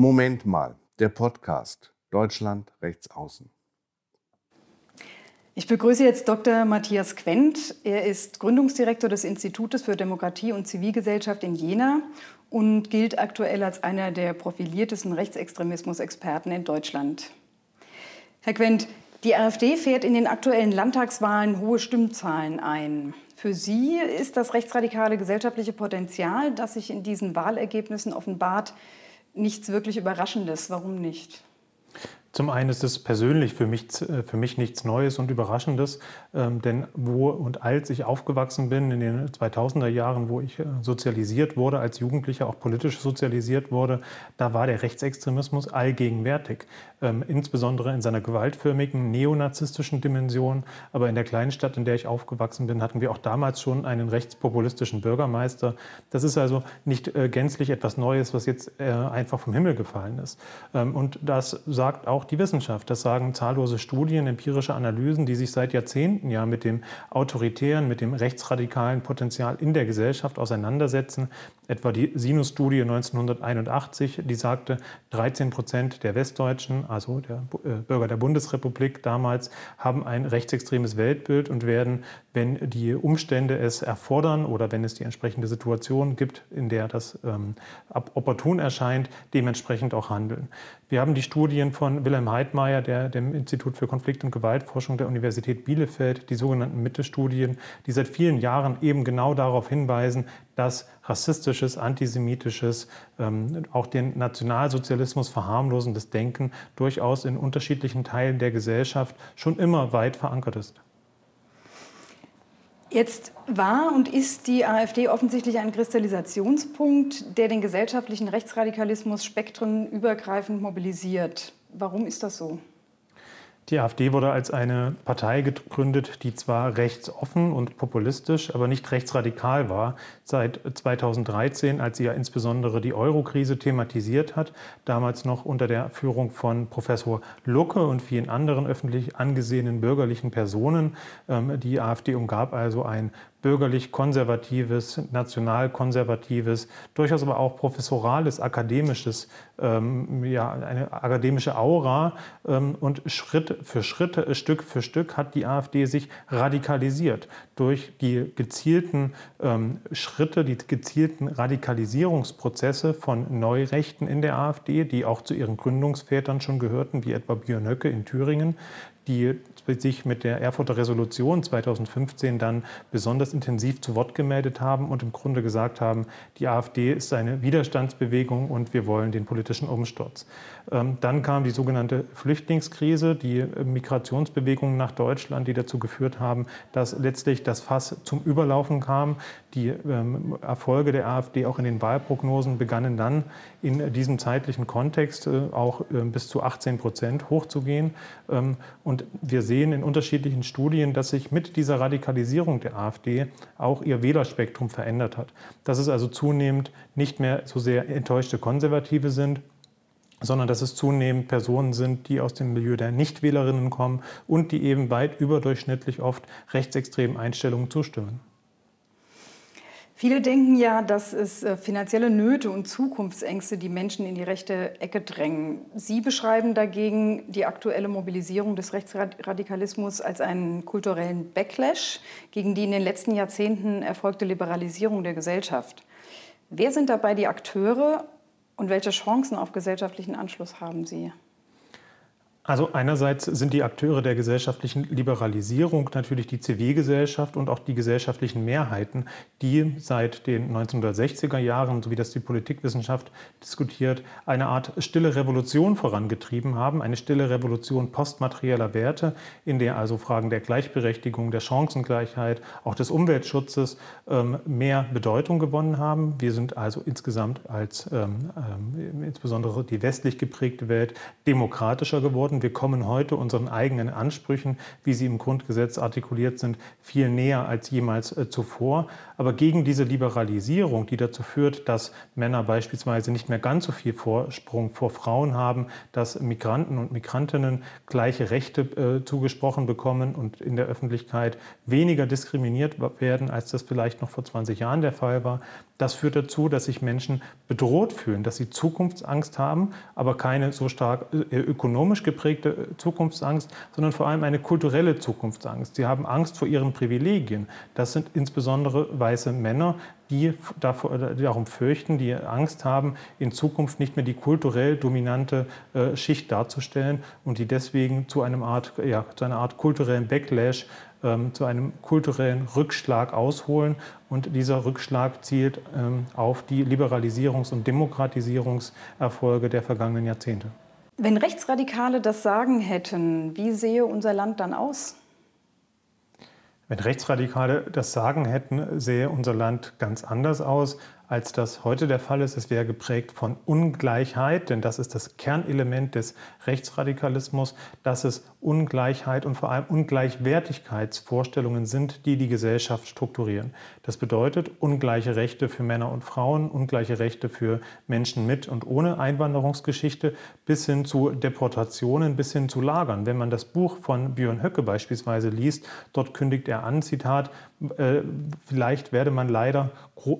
Moment mal, der Podcast Deutschland rechts außen. Ich begrüße jetzt Dr. Matthias Quent. Er ist Gründungsdirektor des Institutes für Demokratie und Zivilgesellschaft in Jena und gilt aktuell als einer der profiliertesten Rechtsextremismus-Experten in Deutschland. Herr Quent, die AfD fährt in den aktuellen Landtagswahlen hohe Stimmzahlen ein. Für Sie ist das rechtsradikale gesellschaftliche Potenzial, das sich in diesen Wahlergebnissen offenbart, nichts wirklich Überraschendes. Warum nicht? Zum einen ist es persönlich für mich, äh, für mich nichts Neues und Überraschendes, ähm, denn wo und als ich aufgewachsen bin in den 2000er Jahren, wo ich äh, sozialisiert wurde, als Jugendlicher auch politisch sozialisiert wurde, da war der Rechtsextremismus allgegenwärtig, insbesondere in seiner gewaltförmigen neonazistischen Dimension. Aber in der kleinen Stadt, in der ich aufgewachsen bin, hatten wir auch damals schon einen rechtspopulistischen Bürgermeister. Das ist also nicht äh, gänzlich etwas Neues, was jetzt einfach vom Himmel gefallen ist. Ähm, und das sagt auch die Wissenschaft. Das sagen zahllose Studien, empirische Analysen, die sich seit Jahrzehnten ja mit dem autoritären, mit dem rechtsradikalen Potenzial in der Gesellschaft auseinandersetzen. Etwa die Sinus-Studie 1981, die sagte, 13 Prozent der Westdeutschen, also der äh, Bürger der Bundesrepublik damals, haben ein rechtsextremes Weltbild und werden, wenn die Umstände es erfordern oder wenn es die entsprechende Situation gibt, in der das ähm, opportun erscheint, dementsprechend auch handeln. Wir haben die Studien von Wilhelm Heidmeier, der, dem Institut für Konflikt- und Gewaltforschung der Universität Bielefeld, die sogenannten Mitte-Studien, die seit vielen Jahren eben genau darauf hinweisen, dass rassistisches, antisemitisches, ähm, auch den Nationalsozialismus verharmlosendes Denken durchaus in unterschiedlichen Teilen der Gesellschaft schon immer weit verankert ist. Jetzt war und ist die AfD offensichtlich ein Kristallisationspunkt, der den gesellschaftlichen Rechtsradikalismus spektrenübergreifend mobilisiert. Warum ist das so? Die AfD wurde als eine Partei gegründet, die zwar rechtsoffen und populistisch, aber nicht rechtsradikal war. Seit 2013, als sie ja insbesondere die Euro-Krise thematisiert hat, damals noch unter der Führung von Professor Lucke und vielen anderen öffentlich angesehenen bürgerlichen Personen. Ähm, die AfD umgab also ein bürgerlich-konservatives, national-konservatives, durchaus aber auch professorales, akademisches, ähm, ja, eine akademische Aura. Ähm, und Schritt für Schritt, äh, Stück für Stück hat die AfD sich radikalisiert durch die gezielten ähm, Schritte, die gezielten Radikalisierungsprozesse von Neurechten in der AfD, die auch zu ihren Gründungsvätern schon gehörten, wie etwa Björn Höcke in Thüringen, die sich mit der Erfurter Resolution 2015 dann besonders intensiv zu Wort gemeldet haben und im Grunde gesagt haben, die AfD ist eine Widerstandsbewegung und wir wollen den politischen Umsturz. Ähm, dann kam die sogenannte Flüchtlingskrise, die Migrationsbewegungen nach Deutschland, die dazu geführt haben, dass letztlich das Fass zum Überlaufen kam. Die ähm, Erfolge der AfD auch in den Wahlprognosen begannen dann in diesem zeitlichen Kontext äh, auch ähm, bis zu 18 Prozent hochzugehen. Und wir sehen, sehen in unterschiedlichen Studien, dass sich mit dieser Radikalisierung der AfD auch ihr Wählerspektrum verändert hat. Dass es also zunehmend nicht mehr so sehr enttäuschte Konservative sind, sondern dass es zunehmend Personen sind, die aus dem Milieu der Nichtwählerinnen kommen und die eben weit überdurchschnittlich oft rechtsextremen Einstellungen zustimmen. Viele denken ja, dass es äh, finanzielle Nöte und Zukunftsängste die Menschen in die rechte Ecke drängen. Sie beschreiben dagegen die aktuelle Mobilisierung des Rechtsradikalismus als einen kulturellen Backlash gegen die in den letzten Jahrzehnten erfolgte Liberalisierung der Gesellschaft. Wer sind dabei die Akteure und welche Chancen auf gesellschaftlichen Anschluss haben sie? Also einerseits sind die Akteure der gesellschaftlichen Liberalisierung natürlich die Zivilgesellschaft und auch die gesellschaftlichen Mehrheiten, die seit den 1960er Jahren, so wie das die Politikwissenschaft diskutiert, eine Art stille Revolution vorangetrieben haben, eine stille Revolution postmaterieller Werte, in der also Fragen der Gleichberechtigung, der Chancengleichheit, auch des Umweltschutzes ähm, mehr Bedeutung gewonnen haben. Wir sind also insgesamt als ähm, ähm, insbesondere die westlich geprägte Welt demokratischer geworden wir kommen heute unseren eigenen Ansprüchen, wie sie im Grundgesetz artikuliert sind, viel näher als jemals äh, zuvor. Aber gegen diese Liberalisierung, die dazu führt, dass Männer beispielsweise nicht mehr ganz so viel Vorsprung vor Frauen haben, dass Migranten und Migrantinnen gleiche Rechte äh, zugesprochen bekommen und in der Öffentlichkeit weniger diskriminiert werden, als das vielleicht noch vor 20 Jahren der Fall war, Das führt dazu, dass sich Menschen bedroht fühlen, dass sie Zukunftsangst haben, aber keine so stark äh, ökonomisch geprägte Zukunftsangst, sondern vor allem eine kulturelle Zukunftsangst. Sie haben Angst vor ihren Privilegien. Das sind insbesondere weiße Männer, die darum fürchten, die Angst haben, in Zukunft nicht mehr die kulturell dominante äh, Schicht darzustellen und die deswegen zu, einem Art, ja, zu einer Art kulturellen Backlash, ähm, zu einem kulturellen Rückschlag ausholen. Und dieser Rückschlag zielt ähm, auf die Liberalisierungs- und Demokratisierungserfolge der vergangenen Jahrzehnte. Wenn Rechtsradikale das Sagen hätten, wie sehe unser Land dann aus? Wenn Rechtsradikale das Sagen hätten, sähe unser Land ganz anders aus als das heute der Fall ist. Es wäre geprägt von Ungleichheit, denn das ist das Kernelement des Rechtsradikalismus, dass es Ungleichheit und vor allem Ungleichwertigkeitsvorstellungen sind, die die Gesellschaft strukturieren. Das bedeutet ungleiche Rechte für Männer und Frauen, ungleiche Rechte für Menschen mit und ohne Einwanderungsgeschichte, bis hin zu Deportationen, bis hin zu Lagern. Wenn man das Buch von Björn Höcke beispielsweise liest, dort kündigt er an, Zitat, vielleicht werde man leider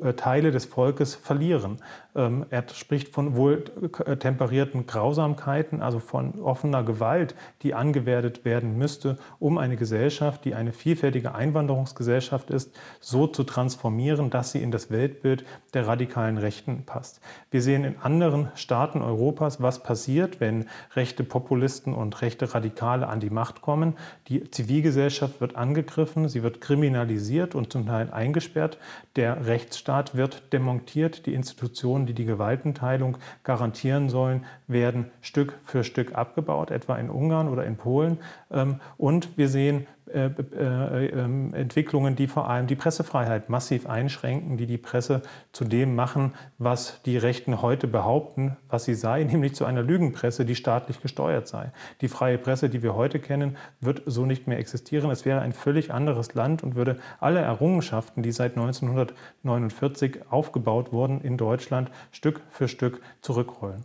äh, Teile des Volkes verlieren. Ähm, er spricht von wohl äh, temperierten Grausamkeiten, also von offener Gewalt, die angewendet werden müsste, um eine Gesellschaft, die eine vielfältige Einwanderungsgesellschaft ist, so zu transformieren, dass sie in das Weltbild der radikalen Rechten passt. Wir sehen in anderen Staaten Europas, was passiert, wenn rechte Populisten und rechte Radikale an die Macht kommen. Die Zivilgesellschaft wird angegriffen, sie wird kriminalisiert und zum Teil eingesperrt. Der Rechtsstaat wird demontiert, die Institutionen die die Gewaltenteilung garantieren sollen, werden Stück für Stück abgebaut, etwa in Ungarn oder in Polen. Ähm, und wir sehen Entwicklungen, die vor allem die Pressefreiheit massiv einschränken, die die Presse zu dem machen, was die Rechten heute behaupten, was sie sei, nämlich zu einer Lügenpresse, die staatlich gesteuert sei. Die freie Presse, die wir heute kennen, wird so nicht mehr existieren. Es wäre ein völlig anderes Land und würde alle Errungenschaften, die seit 1949 aufgebaut wurden in Deutschland, Stück für Stück zurückrollen.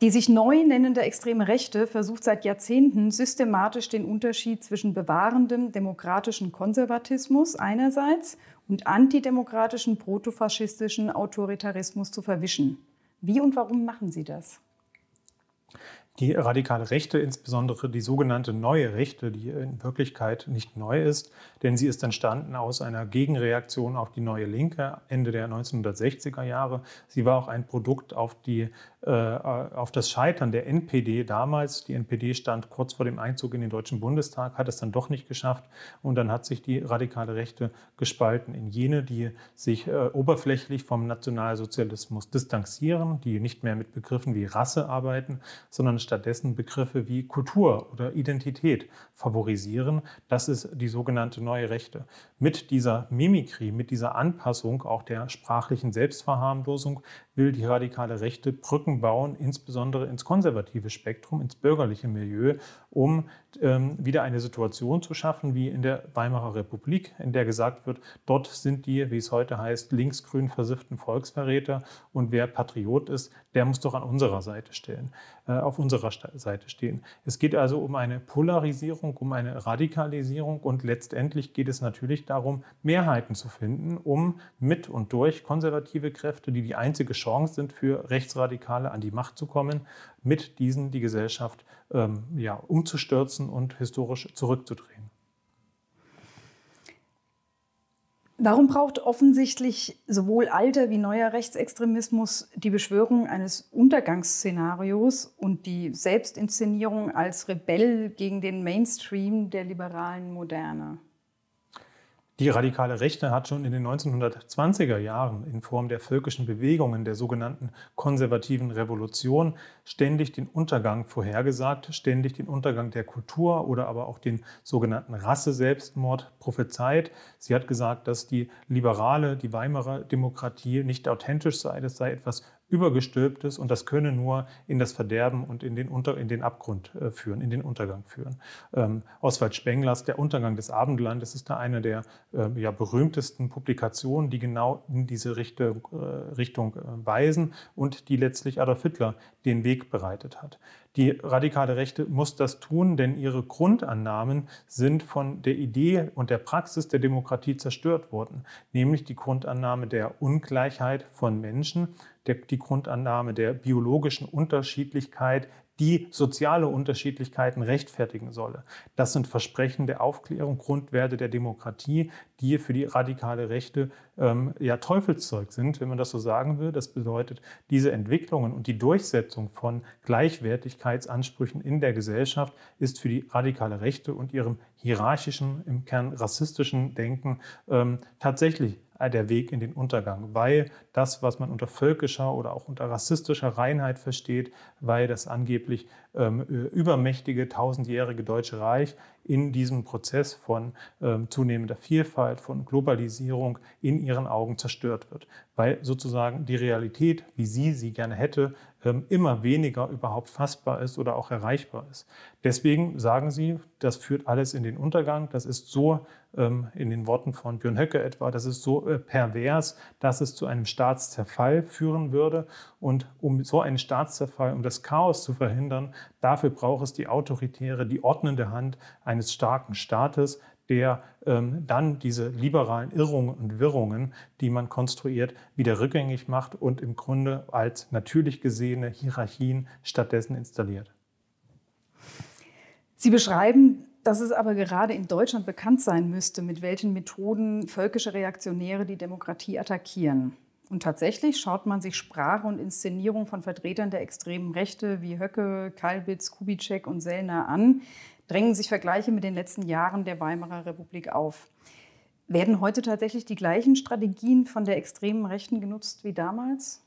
Die sich neu nennende extreme Rechte versucht seit Jahrzehnten systematisch den Unterschied zwischen bewahrendem demokratischen Konservatismus einerseits und antidemokratischen protofaschistischen Autoritarismus zu verwischen. Wie und warum machen sie das? Die radikale Rechte, insbesondere die sogenannte neue Rechte, die in Wirklichkeit nicht neu ist, denn sie ist entstanden aus einer Gegenreaktion auf die neue Linke Ende der 1960er Jahre. Sie war auch ein Produkt auf, die, äh, auf das Scheitern der NPD damals. Die NPD stand kurz vor dem Einzug in den Deutschen Bundestag, hat es dann doch nicht geschafft und dann hat sich die radikale Rechte gespalten in jene, die sich äh, oberflächlich vom Nationalsozialismus distanzieren, die nicht mehr mit Begriffen wie Rasse arbeiten, sondern stattdessen Begriffe wie Kultur oder Identität favorisieren. Das ist die sogenannte neue Rechte. Mit dieser Mimikrie, mit dieser Anpassung auch der sprachlichen Selbstverharmlosung will die radikale Rechte Brücken bauen, insbesondere ins konservative Spektrum, ins bürgerliche Milieu, um ähm, wieder eine Situation zu schaffen wie in der Weimarer Republik, in der gesagt wird, dort sind die, wie es heute heißt, linksgrün versifften Volksverräter und wer Patriot ist, der muss doch an unserer Seite stehen, äh, auf unserer Seite stehen. Es geht also um eine Polarisierung, um eine Radikalisierung und letztendlich geht es natürlich darum, Mehrheiten zu finden, um mit und durch konservative Kräfte, die die einzige Chance sind, für Rechtsradikale an die Macht zu kommen, mit diesen die Gesellschaft ähm, ja, umzustürzen und historisch zurückzudrehen. Warum braucht offensichtlich sowohl alter wie neuer Rechtsextremismus die Beschwörung eines Untergangsszenarios und die Selbstinszenierung als Rebell gegen den Mainstream der liberalen Moderne? Die radikale Rechte hat schon in den 1920er Jahren in Form der völkischen Bewegungen der sogenannten konservativen Revolution ständig den Untergang vorhergesagt, ständig den Untergang der Kultur oder aber auch den sogenannten Rasse-Selbstmord prophezeit. Sie hat gesagt, dass die liberale, die Weimarer Demokratie nicht authentisch sei, das sei etwas übergestülptes und das könne nur in das Verderben und in den, Unter in den Abgrund äh, führen, in den Untergang führen. Ähm, Oswald Spenglers Der Untergang des Abendlandes ist da eine der äh, ja, berühmtesten Publikationen, die genau in diese Richtung, äh, Richtung äh, weisen und die letztlich Adolf Hitler den Weg bereitet hat. Die radikale Rechte muss das tun, denn ihre Grundannahmen sind von der Idee und der Praxis der Demokratie zerstört worden, nämlich die Grundannahme der Ungleichheit von Menschen, der, die Grundannahme der biologischen Unterschiedlichkeit, die soziale Unterschiedlichkeiten rechtfertigen solle. Das sind Versprechen der Aufklärung, Grundwerte der Demokratie, die für die radikale Rechte ähm, ja Teufelszeug sind, wenn man das so sagen will. Das bedeutet, diese Entwicklungen und die Durchsetzung von Gleichwertigkeitsansprüchen in der Gesellschaft ist für die radikale Rechte und ihrem hierarchischen, im Kern rassistischen Denken ähm, tatsächlich der Weg in den Untergang, weil das, was man unter völkischer oder auch unter rassistischer Reinheit versteht, weil das angeblich ähm, übermächtige tausendjährige Deutsche Reich in diesem Prozess von ähm, zunehmender Vielfalt, von Globalisierung in ihren Augen zerstört wird, weil sozusagen die Realität, wie sie sie gerne hätte, ähm, immer weniger überhaupt fassbar ist oder auch erreichbar ist. Deswegen sagen sie, das führt alles in den Untergang, das ist so in den Worten von Björn Höcke etwa, das ist so äh, pervers, dass es zu einem Staatszerfall führen würde. Und um so einen Staatszerfall, um das Chaos zu verhindern, dafür braucht es die autoritäre, die ordnende Hand eines starken Staates, der ähm, dann diese liberalen Irrungen und Wirrungen, die man konstruiert, wieder rückgängig macht und im Grunde als natürlich gesehene Hierarchien stattdessen installiert. Sie beschreiben, dass es aber gerade in Deutschland bekannt sein müsste, mit welchen Methoden völkische Reaktionäre die Demokratie attackieren. Und tatsächlich schaut man sich Sprache und Inszenierung von Vertretern der extremen Rechte wie Höcke, Kalbitz, Kubitschek und Sellner an, drängen sich Vergleiche mit den letzten Jahren der Weimarer Republik auf. Werden heute tatsächlich die gleichen Strategien von der extremen Rechten genutzt wie damals?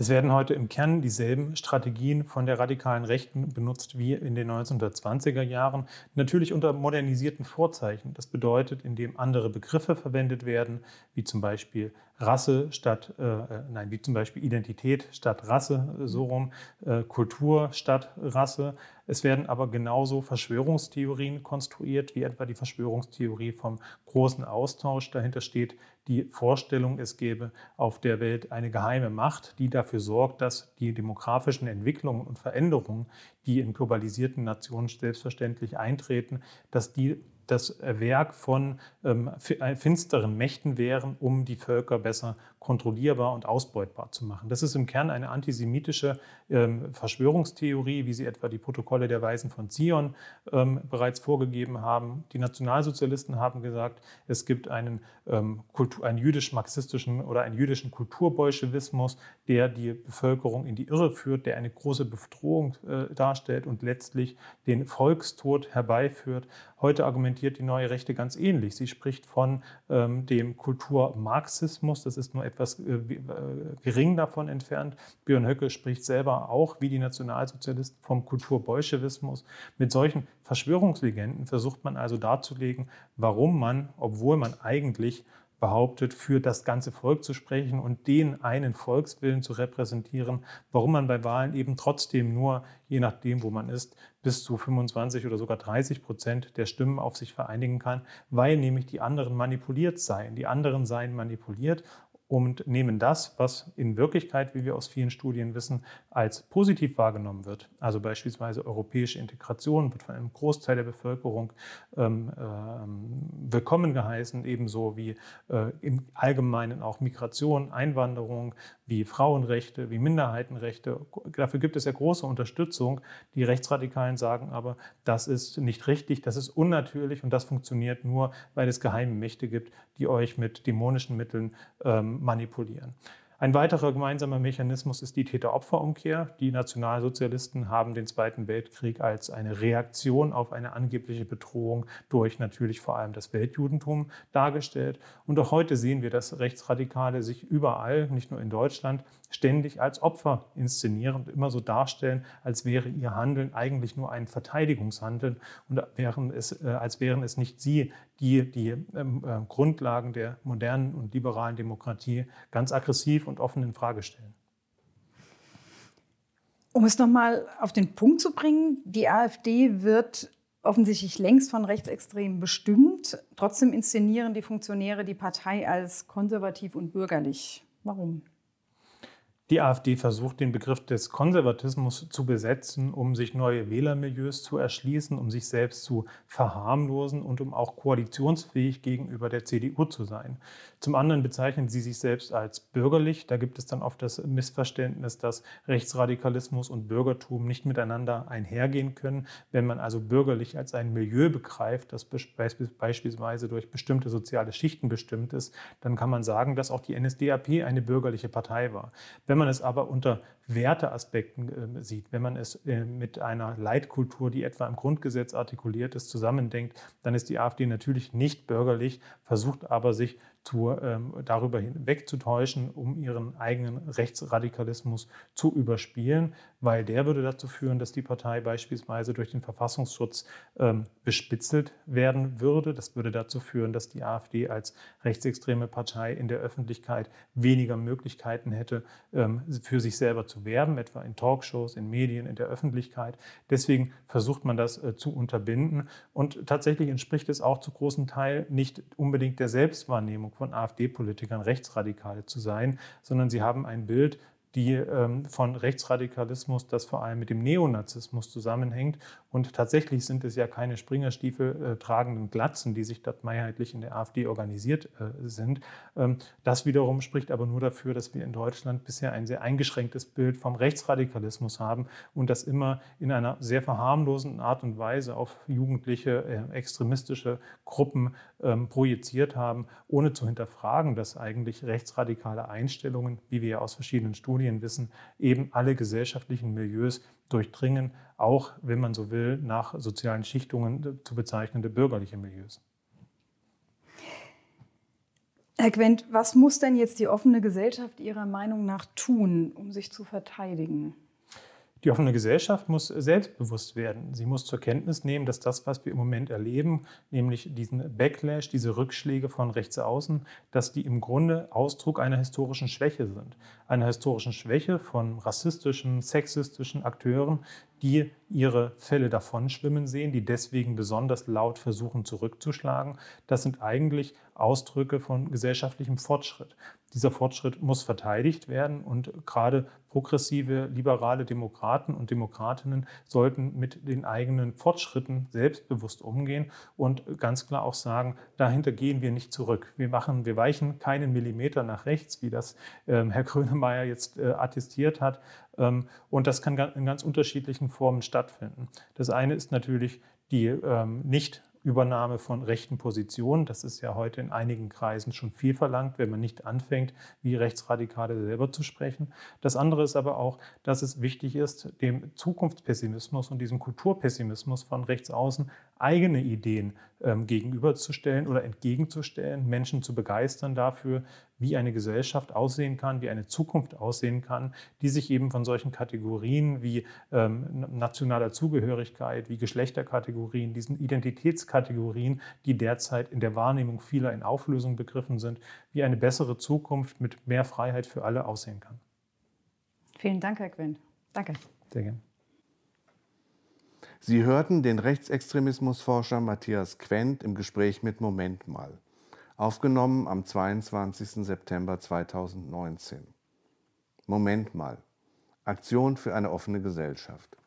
Es werden heute im Kern dieselben Strategien von der radikalen Rechten benutzt wie in den 1920er Jahren, natürlich unter modernisierten Vorzeichen. Das bedeutet, indem andere Begriffe verwendet werden, wie zum Beispiel Rasse statt, äh, äh, nein, wie zum Beispiel Identität statt Rasse, äh, so rum, äh, Kultur statt Rasse. Es werden aber genauso Verschwörungstheorien konstruiert, wie etwa die Verschwörungstheorie vom großen Austausch. Dahinter steht die Vorstellung, es gäbe auf der Welt eine geheime Macht, die dafür sorgt, dass die demografischen Entwicklungen und Veränderungen, die in globalisierten Nationen selbstverständlich eintreten, dass die das Werk von ähm, äh, finsteren Mächten wären, um die Völker besser kontrollierbar und ausbeutbar zu machen. Das ist im Kern eine antisemitische ähm, Verschwörungstheorie, wie sie etwa die Protokolle der Weisen von Zion ähm, bereits vorgegeben haben. Die Nationalsozialisten haben gesagt, es gibt einen, ähm, einen jüdisch-marxistischen oder einen jüdischen Kulturbolschewismus, der die Bevölkerung in die Irre führt, der eine große Bedrohung äh, darstellt und letztlich den Volkstod herbeiführt. Heute argumentiert die neue Rechte ganz ähnlich. Sie spricht von dem Kulturmarxismus. Das ist nur etwas äh, äh, gering davon entfernt. Björn Höcke spricht selber auch, wie die Nationalsozialisten, vom Kulturbolschewismus. Mit solchen Verschwörungslegenden versucht man also darzulegen, warum man, obwohl man eigentlich behauptet, für das ganze Volk zu sprechen und den einen Volkswillen zu repräsentieren, warum man bei Wahlen eben trotzdem nur, je nachdem, wo man ist, bis zu 25 oder sogar 30 Prozent der Stimmen auf sich vereinigen kann, weil nämlich die anderen manipuliert seien. Die anderen seien manipuliert und nehmen das, was in Wirklichkeit, wie wir aus vielen Studien wissen, als positiv wahrgenommen wird. Also beispielsweise europäische Integration wird von einem Großteil der Bevölkerung ähm, äh, willkommen geheißen, ebenso wie äh, im Allgemeinen auch Migration, Einwanderung, wie Frauenrechte, wie Minderheitenrechte. Dafür gibt es ja große Unterstützung. Die Rechtsradikalen sagen aber, das ist nicht richtig, das ist unnatürlich und das funktioniert nur, weil es geheime Mächte gibt, die euch mit dämonischen Mitteln ähm, manipulieren. Ein weiterer gemeinsamer Mechanismus ist die Täter-Opfer-Umkehr. Die Nationalsozialisten haben den Zweiten Weltkrieg als eine Reaktion auf eine angebliche Bedrohung durch natürlich vor allem das Weltjudentum dargestellt. Und auch heute sehen wir, dass Rechtsradikale sich überall, nicht nur in Deutschland, ständig als Opfer inszenieren und immer so darstellen, als wäre ihr Handeln eigentlich nur ein Verteidigungshandeln und wären es, äh, als wären es nicht sie, die die ähm, äh, Grundlagen der modernen und liberalen Demokratie ganz aggressiv und offen in Frage stellen. Um es nochmal auf den Punkt zu bringen, die AfD wird offensichtlich längst von Rechtsextremen bestimmt. Trotzdem inszenieren die Funktionäre die Partei als konservativ und bürgerlich. Warum? Die AfD versucht, den Begriff des Konservatismus zu besetzen, um sich neue Wählermilieus zu erschließen, um sich selbst zu verharmlosen und um auch koalitionsfähig gegenüber der CDU zu sein. Zum anderen bezeichnen sie sich selbst als bürgerlich. Da gibt es dann oft das Missverständnis, dass Rechtsradikalismus und Bürgertum nicht miteinander einhergehen können. Wenn man also bürgerlich als ein Milieu begreift, das beispielsweise durch bestimmte soziale Schichten bestimmt ist, dann kann man sagen, dass auch die NSDAP eine bürgerliche Partei war. Wenn man es aber unter Werteaspekten äh, sieht, wenn man es äh, mit einer Leitkultur, die etwa im Grundgesetz artikuliert ist, zusammendenkt, dann ist die AfD natürlich nicht bürgerlich, versucht aber sich zu, ähm, darüber hinwegzutäuschen, um ihren eigenen Rechtsradikalismus zu überspielen, weil der würde dazu führen, dass die Partei beispielsweise durch den Verfassungsschutz ähm, bespitzelt werden würde. Das würde dazu führen, dass die AfD als rechtsextreme Partei in der Öffentlichkeit weniger Möglichkeiten hätte, ähm, für sich selber zu werben, etwa in Talkshows, in Medien, in der Öffentlichkeit. Deswegen versucht man das äh, zu unterbinden. Und tatsächlich entspricht es auch zu großen Teil nicht unbedingt der Selbstwahrnehmung von AfD-Politikern Rechtsradikale zu sein, sondern sie haben ein Bild die ähm, von Rechtsradikalismus, das vor allem mit dem Neonazismus zusammenhängt. Und tatsächlich sind es ja keine Springerstiefel äh, tragenden Glatzen, die sich dort mehrheitlich in der AfD organisiert äh, sind. Ähm, das wiederum spricht aber nur dafür, dass wir in Deutschland bisher ein sehr eingeschränktes Bild vom Rechtsradikalismus haben und das immer in einer sehr verharmlosen Art und Weise auf jugendliche äh, extremistische Gruppen ähm, projiziert haben, ohne zu hinterfragen, dass eigentlich rechtsradikale Einstellungen, wie wir ja aus verschiedenen Studien wissen, eben alle gesellschaftlichen Milieus durchdringen, auch, wenn man so will, nach sozialen Schichtungen zu bezeichnende bürgerliche Milieus. Herr Quent, was muss denn jetzt die offene Gesellschaft Ihrer Meinung nach tun, um sich zu verteidigen? Die offene Gesellschaft muss selbstbewusst werden. Sie muss zur Kenntnis nehmen, dass das, was wir im Moment erleben, nämlich diesen Backlash, diese Rückschläge von rechts außen, dass die im Grunde Ausdruck einer historischen Schwäche sind. Einer historischen Schwäche von rassistischen, sexistischen Akteuren, die ihre Fälle davonschwimmen sehen, die deswegen besonders laut versuchen zurückzuschlagen. Das sind eigentlich Ausdrücke von gesellschaftlichem Fortschritt. Dieser Fortschritt muss verteidigt werden und gerade progressive, liberale Demokraten und Demokratinnen sollten mit den eigenen Fortschritten selbstbewusst umgehen und ganz klar auch sagen, dahinter gehen wir nicht zurück. Wir machen, wir weichen keinen Millimeter nach rechts, wie das ähm, Herr Grönemeyer jetzt äh, attestiert hat, und das kann in ganz unterschiedlichen Formen stattfinden. Das eine ist natürlich die ähm, nicht Übernahme von rechten Positionen. Das ist ja heute in einigen Kreisen schon viel verlangt, wenn man nicht anfängt, wie Rechtsradikale selber zu sprechen. Das andere ist aber auch, dass es wichtig ist, dem Zukunftspessimismus und diesem Kulturpessimismus von rechts außen eigene Ideen ähm, gegenüberzustellen oder entgegenzustellen, Menschen zu begeistern dafür, wie eine Gesellschaft aussehen kann, wie eine Zukunft aussehen kann, die sich eben von solchen Kategorien wie ähm, nationaler Zugehörigkeit, wie Geschlechterkategorien, diesen Identitätskategorien, die derzeit in der Wahrnehmung vieler in Auflösung begriffen sind, wie eine bessere Zukunft mit mehr Freiheit für alle aussehen kann. Vielen Dank, Herr Quinn. Danke. Sehr gerne. Sie hörten den Rechtsextremismusforscher Matthias Quent im Gespräch mit Moment mal, aufgenommen am 22. September 2019. Moment mal. Aktion für eine offene Gesellschaft.